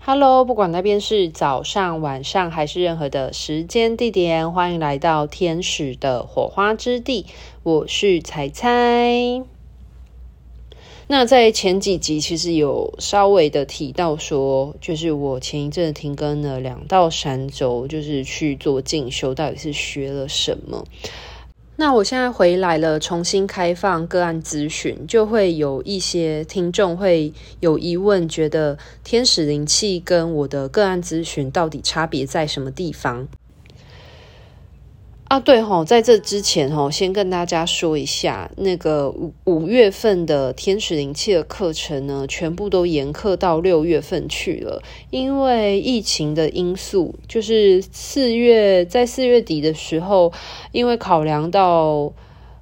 Hello，不管那边是早上、晚上还是任何的时间地点，欢迎来到天使的火花之地。我是彩彩。那在前几集其实有稍微的提到说，就是我前一阵停更了两到三周，就是去做进修，到底是学了什么？那我现在回来了，重新开放个案咨询，就会有一些听众会有疑问，觉得天使灵气跟我的个案咨询到底差别在什么地方？啊，对吼，在这之前哦，先跟大家说一下，那个五五月份的天使灵气的课程呢，全部都延课到六月份去了，因为疫情的因素，就是四月在四月底的时候，因为考量到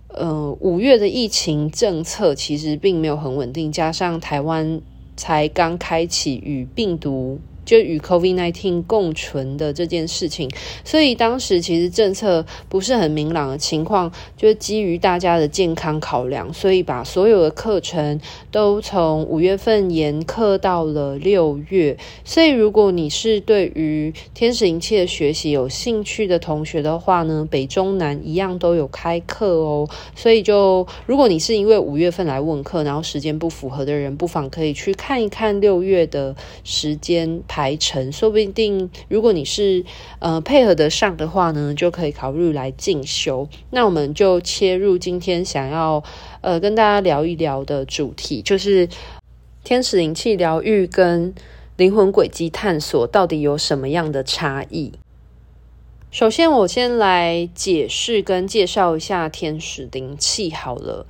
呃五月的疫情政策其实并没有很稳定，加上台湾才刚开启与病毒。就与 COVID-19 共存的这件事情，所以当时其实政策不是很明朗的情况，就基于大家的健康考量，所以把所有的课程都从五月份延课到了六月。所以如果你是对于天使灵气的学习有兴趣的同学的话呢，北中南一样都有开课哦。所以就如果你是因为五月份来问课，然后时间不符合的人，不妨可以去看一看六月的时间排程，说不定如果你是呃配合得上的话呢，就可以考虑来进修。那我们就切入今天想要呃跟大家聊一聊的主题，就是天使灵气疗愈跟灵魂轨迹探索到底有什么样的差异。首先，我先来解释跟介绍一下天使灵气好了。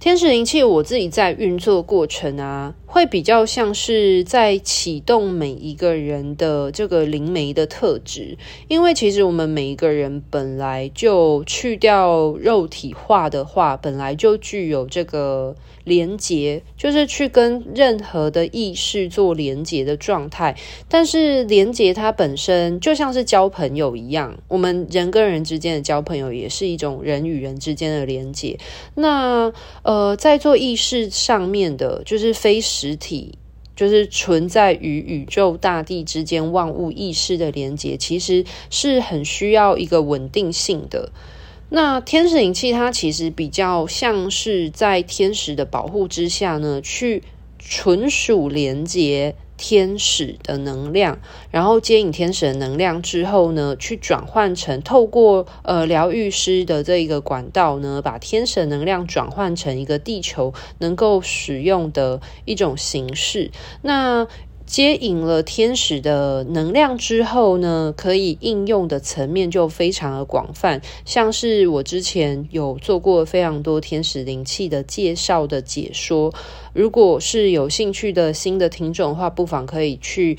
天使灵气，我自己在运作过程啊，会比较像是在启动每一个人的这个灵媒的特质，因为其实我们每一个人本来就去掉肉体化的话，本来就具有这个连结，就是去跟任何的意识做连结的状态。但是连结它本身就像是交朋友一样，我们人跟人之间的交朋友也是一种人与人之间的连结。那呃，在做意识上面的，就是非实体，就是存在于宇宙大地之间万物意识的连接，其实是很需要一个稳定性的。那天使灵气它其实比较像是在天使的保护之下呢，去纯属连接。天使的能量，然后接引天使的能量之后呢，去转换成透过呃疗愈师的这一个管道呢，把天使的能量转换成一个地球能够使用的一种形式。那接引了天使的能量之后呢，可以应用的层面就非常的广泛，像是我之前有做过非常多天使灵气的介绍的解说。如果是有兴趣的新的听众的话，不妨可以去。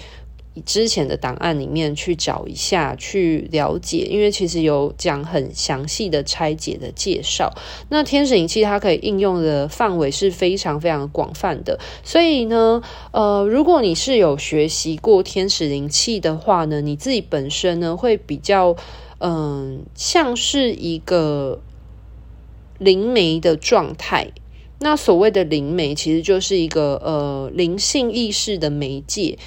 之前的档案里面去找一下，去了解，因为其实有讲很详细的拆解的介绍。那天使灵气它可以应用的范围是非常非常广泛的，所以呢，呃，如果你是有学习过天使灵气的话呢，你自己本身呢会比较，嗯、像是一个灵媒的状态。那所谓的灵媒，其实就是一个呃灵性意识的媒介。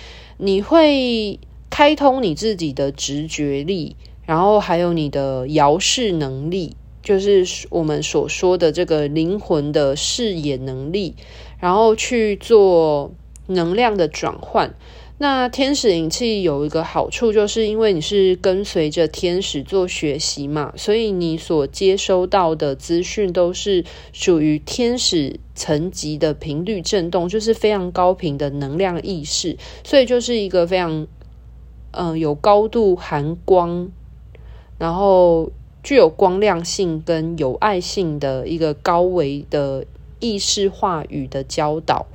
你会开通你自己的直觉力，然后还有你的遥视能力，就是我们所说的这个灵魂的视野能力，然后去做能量的转换。那天使灵气有一个好处，就是因为你是跟随着天使做学习嘛，所以你所接收到的资讯都是属于天使层级的频率震动，就是非常高频的能量意识，所以就是一个非常嗯、有高度含光，然后具有光亮性跟有爱性的一个高维的意识话语的教导。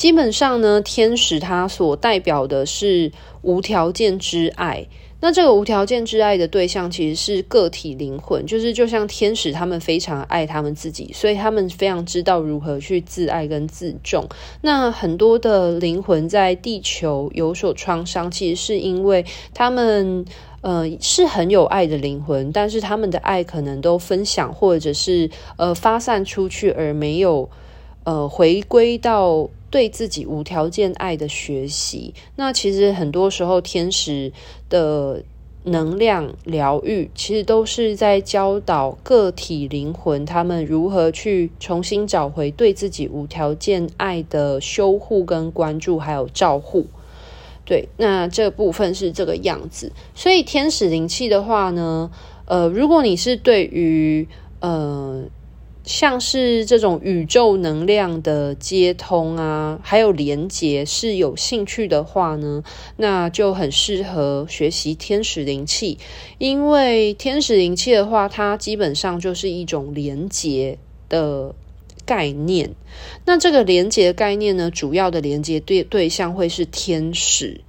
基本上呢，天使它所代表的是无条件之爱。那这个无条件之爱的对象其实是个体灵魂，就是就像天使，他们非常爱他们自己，所以他们非常知道如何去自爱跟自重。那很多的灵魂在地球有所创伤，其实是因为他们呃是很有爱的灵魂，但是他们的爱可能都分享或者是呃发散出去，而没有呃回归到。对自己无条件爱的学习。那其实很多时候，天使的能量疗愈，其实都是在教导个体灵魂，他们如何去重新找回对自己无条件爱的修护跟关注，还有照护。对，那这部分是这个样子。所以天使灵气的话呢，呃，如果你是对于呃。像是这种宇宙能量的接通啊，还有连接是有兴趣的话呢，那就很适合学习天使灵气。因为天使灵气的话，它基本上就是一种连接的概念。那这个连接的概念呢，主要的连接对对象会是天使。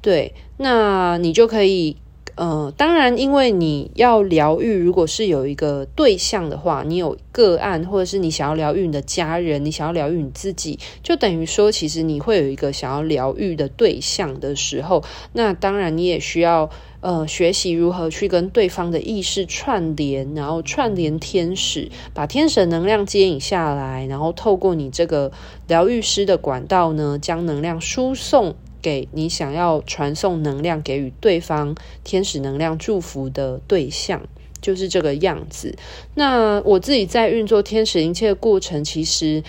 对，那你就可以。呃，当然，因为你要疗愈，如果是有一个对象的话，你有个案，或者是你想要疗愈你的家人，你想要疗愈你自己，就等于说，其实你会有一个想要疗愈的对象的时候，那当然你也需要呃学习如何去跟对方的意识串联，然后串联天使，把天使能量接引下来，然后透过你这个疗愈师的管道呢，将能量输送。给你想要传送能量给予对方天使能量祝福的对象，就是这个样子。那我自己在运作天使灵气的过程，其实，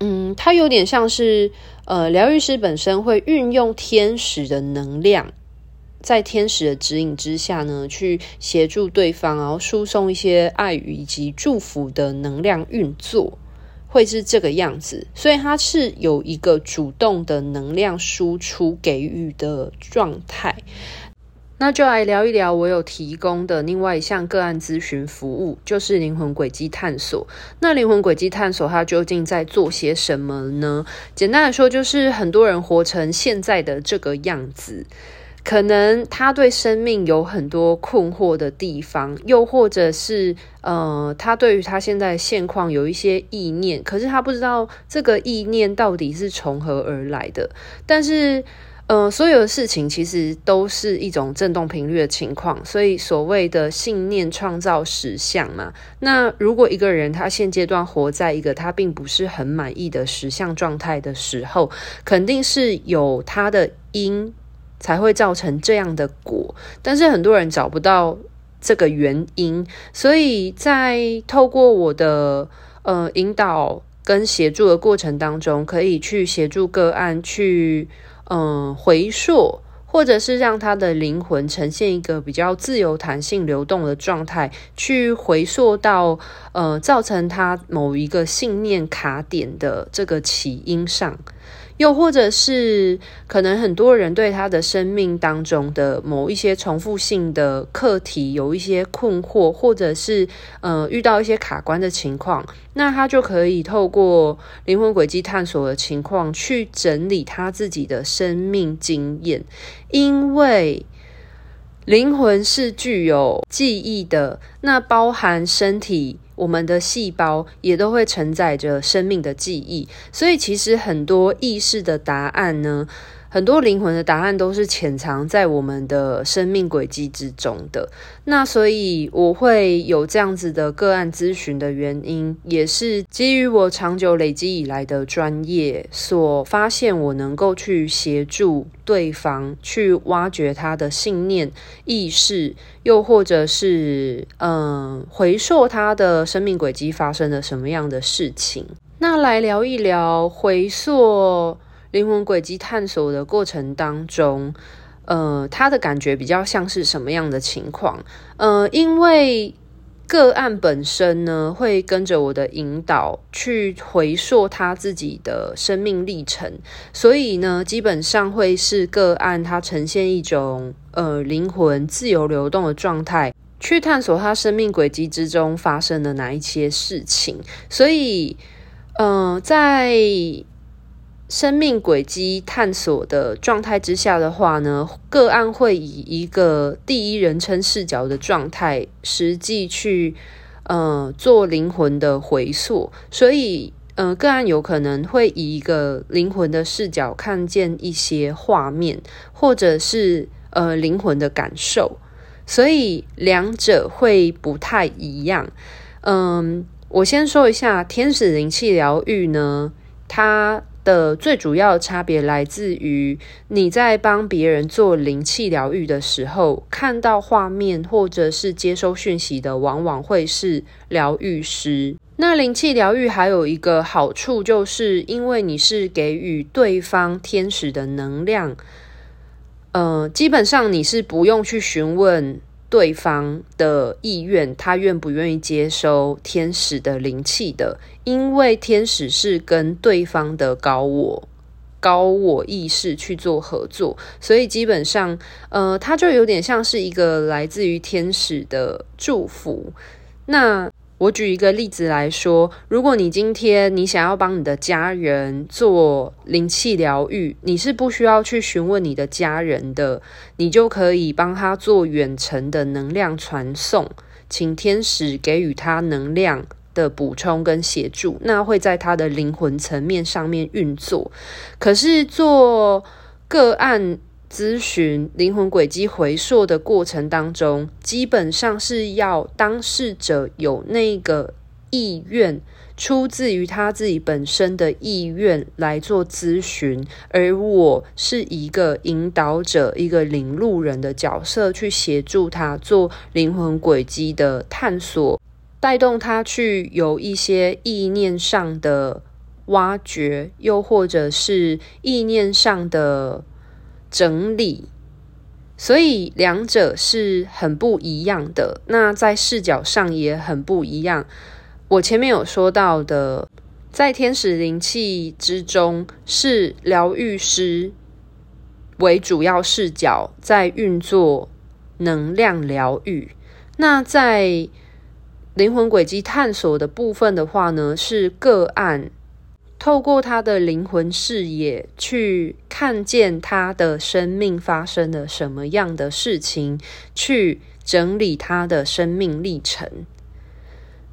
嗯，它有点像是呃，疗愈师本身会运用天使的能量，在天使的指引之下呢，去协助对方，然后输送一些爱与以及祝福的能量运作。会是这个样子，所以它是有一个主动的能量输出给予的状态。那就来聊一聊我有提供的另外一项个案咨询服务，就是灵魂轨迹探索。那灵魂轨迹探索它究竟在做些什么呢？简单来说，就是很多人活成现在的这个样子。可能他对生命有很多困惑的地方，又或者是呃，他对于他现在现况有一些意念，可是他不知道这个意念到底是从何而来的。但是，呃，所有的事情其实都是一种振动频率的情况，所以所谓的信念创造实相嘛。那如果一个人他现阶段活在一个他并不是很满意的实相状态的时候，肯定是有他的因。才会造成这样的果，但是很多人找不到这个原因，所以在透过我的呃引导跟协助的过程当中，可以去协助个案去嗯、回溯，或者是让他的灵魂呈现一个比较自由、弹性、流动的状态，去回溯到呃造成他某一个信念卡点的这个起因上。又或者是可能很多人对他的生命当中的某一些重复性的课题有一些困惑，或者是呃遇到一些卡关的情况，那他就可以透过灵魂轨迹探索的情况去整理他自己的生命经验，因为灵魂是具有记忆的，那包含身体。我们的细胞也都会承载着生命的记忆，所以其实很多意识的答案呢，很多灵魂的答案都是潜藏在我们的生命轨迹之中的。那所以我会有这样子的个案咨询的原因，也是基于我长久累积以来的专业所发现，我能够去协助对方去挖掘他的信念、意识，又或者是嗯回溯他的生命轨迹发生了什么样的事情。那来聊一聊回溯。灵魂轨迹探索的过程当中，呃，他的感觉比较像是什么样的情况？呃，因为个案本身呢，会跟着我的引导去回溯他自己的生命历程，所以呢，基本上会是个案，它呈现一种呃灵魂自由流动的状态，去探索他生命轨迹之中发生的哪一些事情。所以，呃，在生命轨迹探索的状态之下的话呢，个案会以一个第一人称视角的状态，实际去呃做灵魂的回溯，所以呃个案有可能会以一个灵魂的视角看见一些画面，或者是呃灵魂的感受，所以两者会不太一样。嗯，我先说一下天使灵气疗愈呢，它。的最主要差别来自于你在帮别人做灵气疗愈的时候，看到画面或者是接收讯息的，往往会是疗愈师。那灵气疗愈还有一个好处，就是因为你是给予对方天使的能量，呃，基本上你是不用去询问。对方的意愿，他愿不愿意接收天使的灵气的？因为天使是跟对方的高我、高我意识去做合作，所以基本上，呃，他就有点像是一个来自于天使的祝福。那我举一个例子来说，如果你今天你想要帮你的家人做灵气疗愈，你是不需要去询问你的家人的，你就可以帮他做远程的能量传送，请天使给予他能量的补充跟协助，那会在他的灵魂层面上面运作。可是做个案。咨询灵魂轨迹回溯的过程当中，基本上是要当事者有那个意愿，出自于他自己本身的意愿来做咨询，而我是一个引导者、一个领路人的角色，去协助他做灵魂轨迹的探索，带动他去有一些意念上的挖掘，又或者是意念上的。整理，所以两者是很不一样的。那在视角上也很不一样。我前面有说到的，在天使灵气之中，是疗愈师为主要视角在运作能量疗愈。那在灵魂轨迹探索的部分的话呢，是个案。透过他的灵魂视野去看见他的生命发生了什么样的事情，去整理他的生命历程。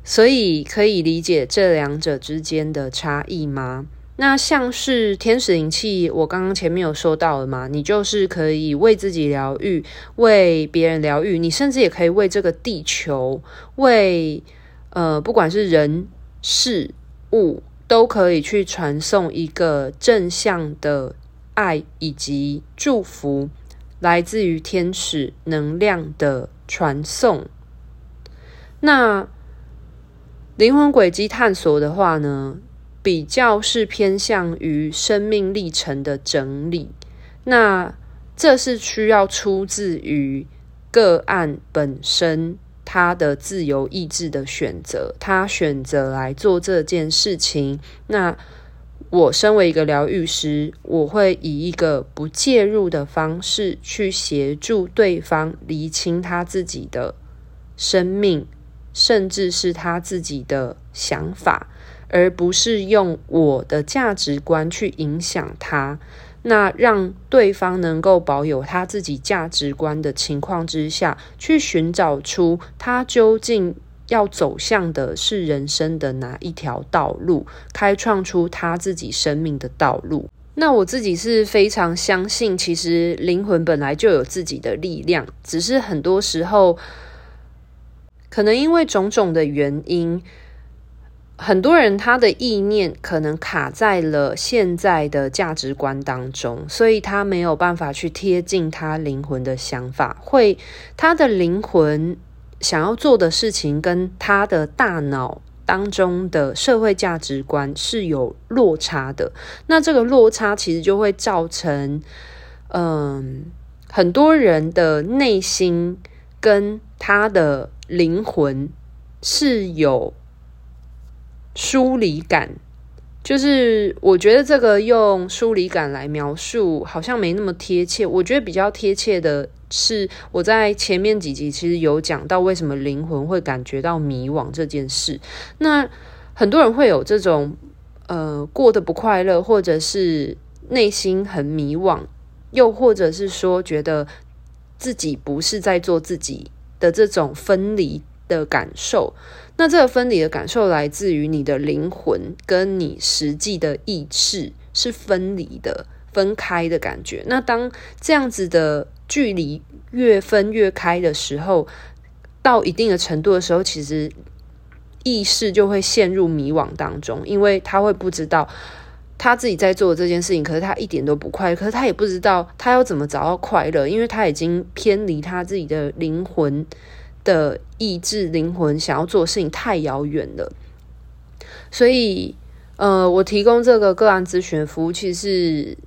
所以可以理解这两者之间的差异吗？那像是天使灵气，我刚刚前面有说到了嘛，你就是可以为自己疗愈，为别人疗愈，你甚至也可以为这个地球，为呃，不管是人事物。都可以去传送一个正向的爱以及祝福，来自于天使能量的传送。那灵魂轨迹探索的话呢，比较是偏向于生命历程的整理。那这是需要出自于个案本身。他的自由意志的选择，他选择来做这件事情。那我身为一个疗愈师，我会以一个不介入的方式去协助对方厘清他自己的生命，甚至是他自己的想法，而不是用我的价值观去影响他。那让对方能够保有他自己价值观的情况之下，去寻找出他究竟要走向的是人生的哪一条道路，开创出他自己生命的道路。那我自己是非常相信，其实灵魂本来就有自己的力量，只是很多时候可能因为种种的原因。很多人他的意念可能卡在了现在的价值观当中，所以他没有办法去贴近他灵魂的想法，会他的灵魂想要做的事情跟他的大脑当中的社会价值观是有落差的。那这个落差其实就会造成，嗯，很多人的内心跟他的灵魂是有。疏离感，就是我觉得这个用疏离感来描述好像没那么贴切。我觉得比较贴切的是，我在前面几集其实有讲到为什么灵魂会感觉到迷惘这件事。那很多人会有这种呃过得不快乐，或者是内心很迷惘，又或者是说觉得自己不是在做自己的这种分离的感受。那这个分离的感受来自于你的灵魂跟你实际的意识是分离的、分开的感觉。那当这样子的距离越分越开的时候，到一定的程度的时候，其实意识就会陷入迷惘当中，因为他会不知道他自己在做这件事情，可是他一点都不快乐，可是他也不知道他要怎么找到快乐，因为他已经偏离他自己的灵魂的意志，灵魂想要做的事情太遥远了。所以，呃，我提供这个个案咨询服务，其实是，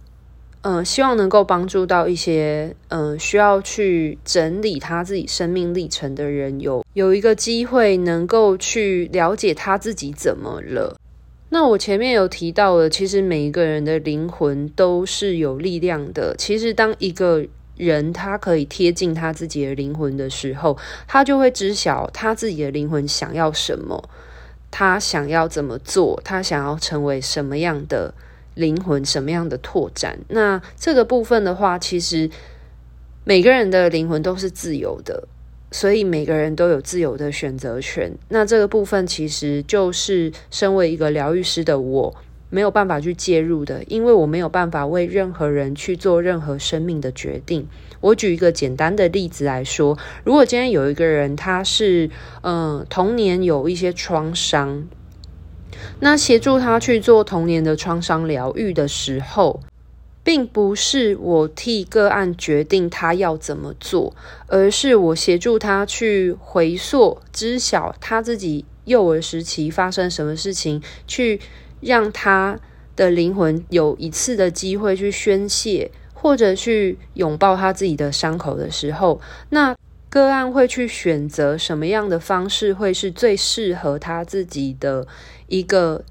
呃，希望能够帮助到一些，呃，需要去整理他自己生命历程的人，有有一个机会能够去了解他自己怎么了。那我前面有提到了，其实每一个人的灵魂都是有力量的。其实当一个人他可以贴近他自己的灵魂的时候，他就会知晓他自己的灵魂想要什么，他想要怎么做，他想要成为什么样的灵魂，什么样的拓展。那这个部分的话，其实每个人的灵魂都是自由的。所以每个人都有自由的选择权。那这个部分其实就是身为一个疗愈师的我没有办法去介入的，因为我没有办法为任何人去做任何生命的决定。我举一个简单的例子来说，如果今天有一个人他是嗯、童年有一些创伤，那协助他去做童年的创伤疗愈的时候。并不是我替个案决定他要怎么做，而是我协助他去回溯、知晓他自己幼儿时期发生什么事情，去让他的灵魂有一次的机会去宣泄，或者去拥抱他自己的伤口的时候，那个案会去选择什么样的方式会是最适合他自己的一个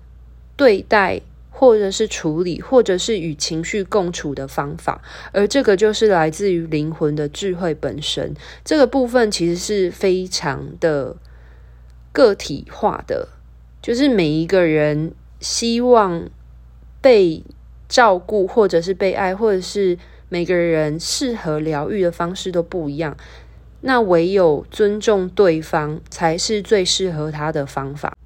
对待。或者是处理，或者是与情绪共处的方法，而这个就是来自于灵魂的智慧本身。这个部分其实是非常的个体化的，就是每一个人希望被照顾，或者是被爱，或者是每个人适合疗愈的方式都不一样。那唯有尊重对方，才是最适合他的方法。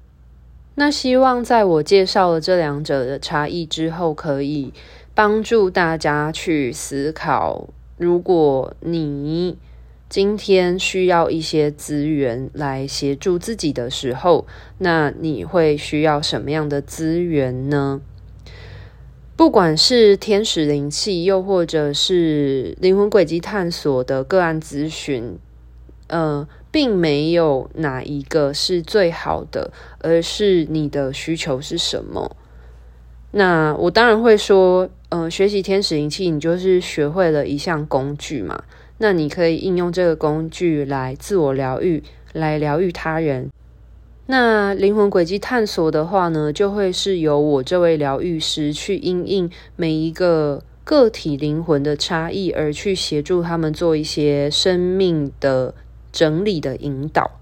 那希望在我介绍了这两者的差异之后，可以帮助大家去思考：如果你今天需要一些资源来协助自己的时候，那你会需要什么样的资源呢？不管是天使灵气，又或者是灵魂轨迹探索的个案咨询，呃。并没有哪一个是最好的，而是你的需求是什么。那我当然会说，嗯、呃，学习天使灵气，你就是学会了一项工具嘛。那你可以应用这个工具来自我疗愈，来疗愈他人。那灵魂轨迹探索的话呢，就会是由我这位疗愈师去因应每一个个体灵魂的差异，而去协助他们做一些生命的。整理的引导，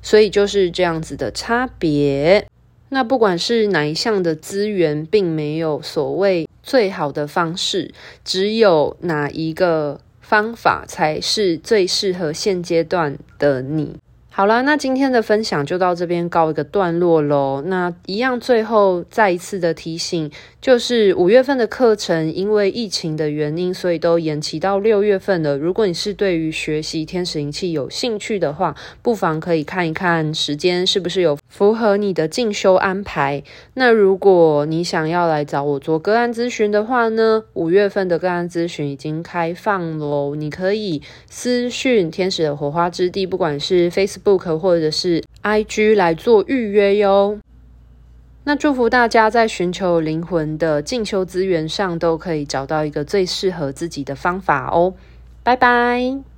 所以就是这样子的差别。那不管是哪一项的资源，并没有所谓最好的方式，只有哪一个方法才是最适合现阶段的你。好啦，那今天的分享就到这边告一个段落喽。那一样，最后再一次的提醒，就是五月份的课程因为疫情的原因，所以都延期到六月份了。如果你是对于学习天使灵气有兴趣的话，不妨可以看一看时间是不是有符合你的进修安排。那如果你想要来找我做个案咨询的话呢，五月份的个案咨询已经开放喽。你可以私讯天使的火花之地，不管是 Facebook。Book 或者是 IG 来做预约哟。那祝福大家在寻求灵魂的进修资源上，都可以找到一个最适合自己的方法哦。拜拜。